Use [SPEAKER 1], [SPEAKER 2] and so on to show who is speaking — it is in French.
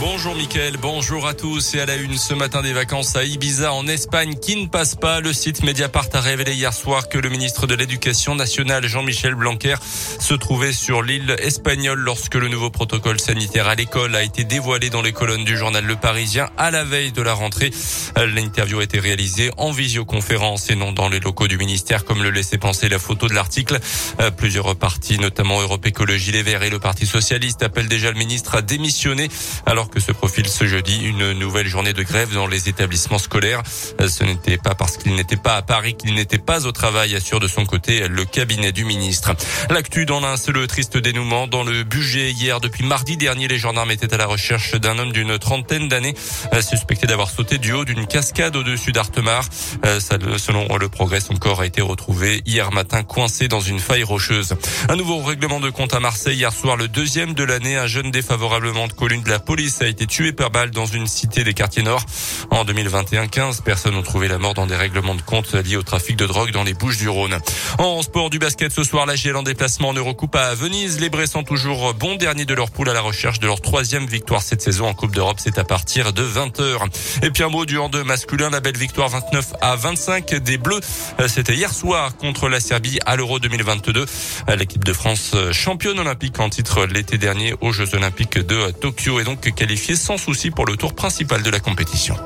[SPEAKER 1] Bonjour Mickaël, bonjour à tous et à la une ce matin des vacances à Ibiza en Espagne qui ne passe pas. Le site Mediapart a révélé hier soir que le ministre de l'Éducation nationale Jean-Michel Blanquer se trouvait sur l'île espagnole lorsque le nouveau protocole sanitaire à l'école a été dévoilé dans les colonnes du journal Le Parisien à la veille de la rentrée. L'interview a été réalisée en visioconférence et non dans les locaux du ministère comme le laissait penser la photo de l'article. Plusieurs partis, notamment Europe Écologie Les Verts et le Parti Socialiste, appellent déjà le ministre à démissionner alors que se profile ce jeudi une nouvelle journée de grève dans les établissements scolaires. Ce n'était pas parce qu'il n'était pas à Paris qu'il n'était pas au travail, assure de son côté le cabinet du ministre. L'actu dans l'un, c'est le triste dénouement. Dans le budget hier, depuis mardi dernier, les gendarmes étaient à la recherche d'un homme d'une trentaine d'années, suspecté d'avoir sauté du haut d'une cascade au-dessus d'Artemar. Selon le progrès, son corps a été retrouvé hier matin coincé dans une faille rocheuse. Un nouveau règlement de compte à Marseille hier soir, le deuxième de l'année. Un jeune défavorablement de colline de la police a été tué par balle dans une cité des quartiers nord. En 2021, 15 personnes ont trouvé la mort dans des règlements de compte liés au trafic de drogue dans les Bouches du Rhône. En sport du basket ce soir, la GL en déplacement en Eurocoupe à Venise. Les Bressans toujours bons derniers de leur poule à la recherche de leur troisième victoire cette saison en Coupe d'Europe. C'est à partir de 20h. Et puis un mot du hand masculin, la belle victoire 29 à 25 des Bleus. C'était hier soir contre la Serbie à l'Euro 2022. L'équipe de France championne olympique en titre l'été dernier aux Jeux Olympiques de Tokyo et donc sans souci pour le tour principal de la compétition.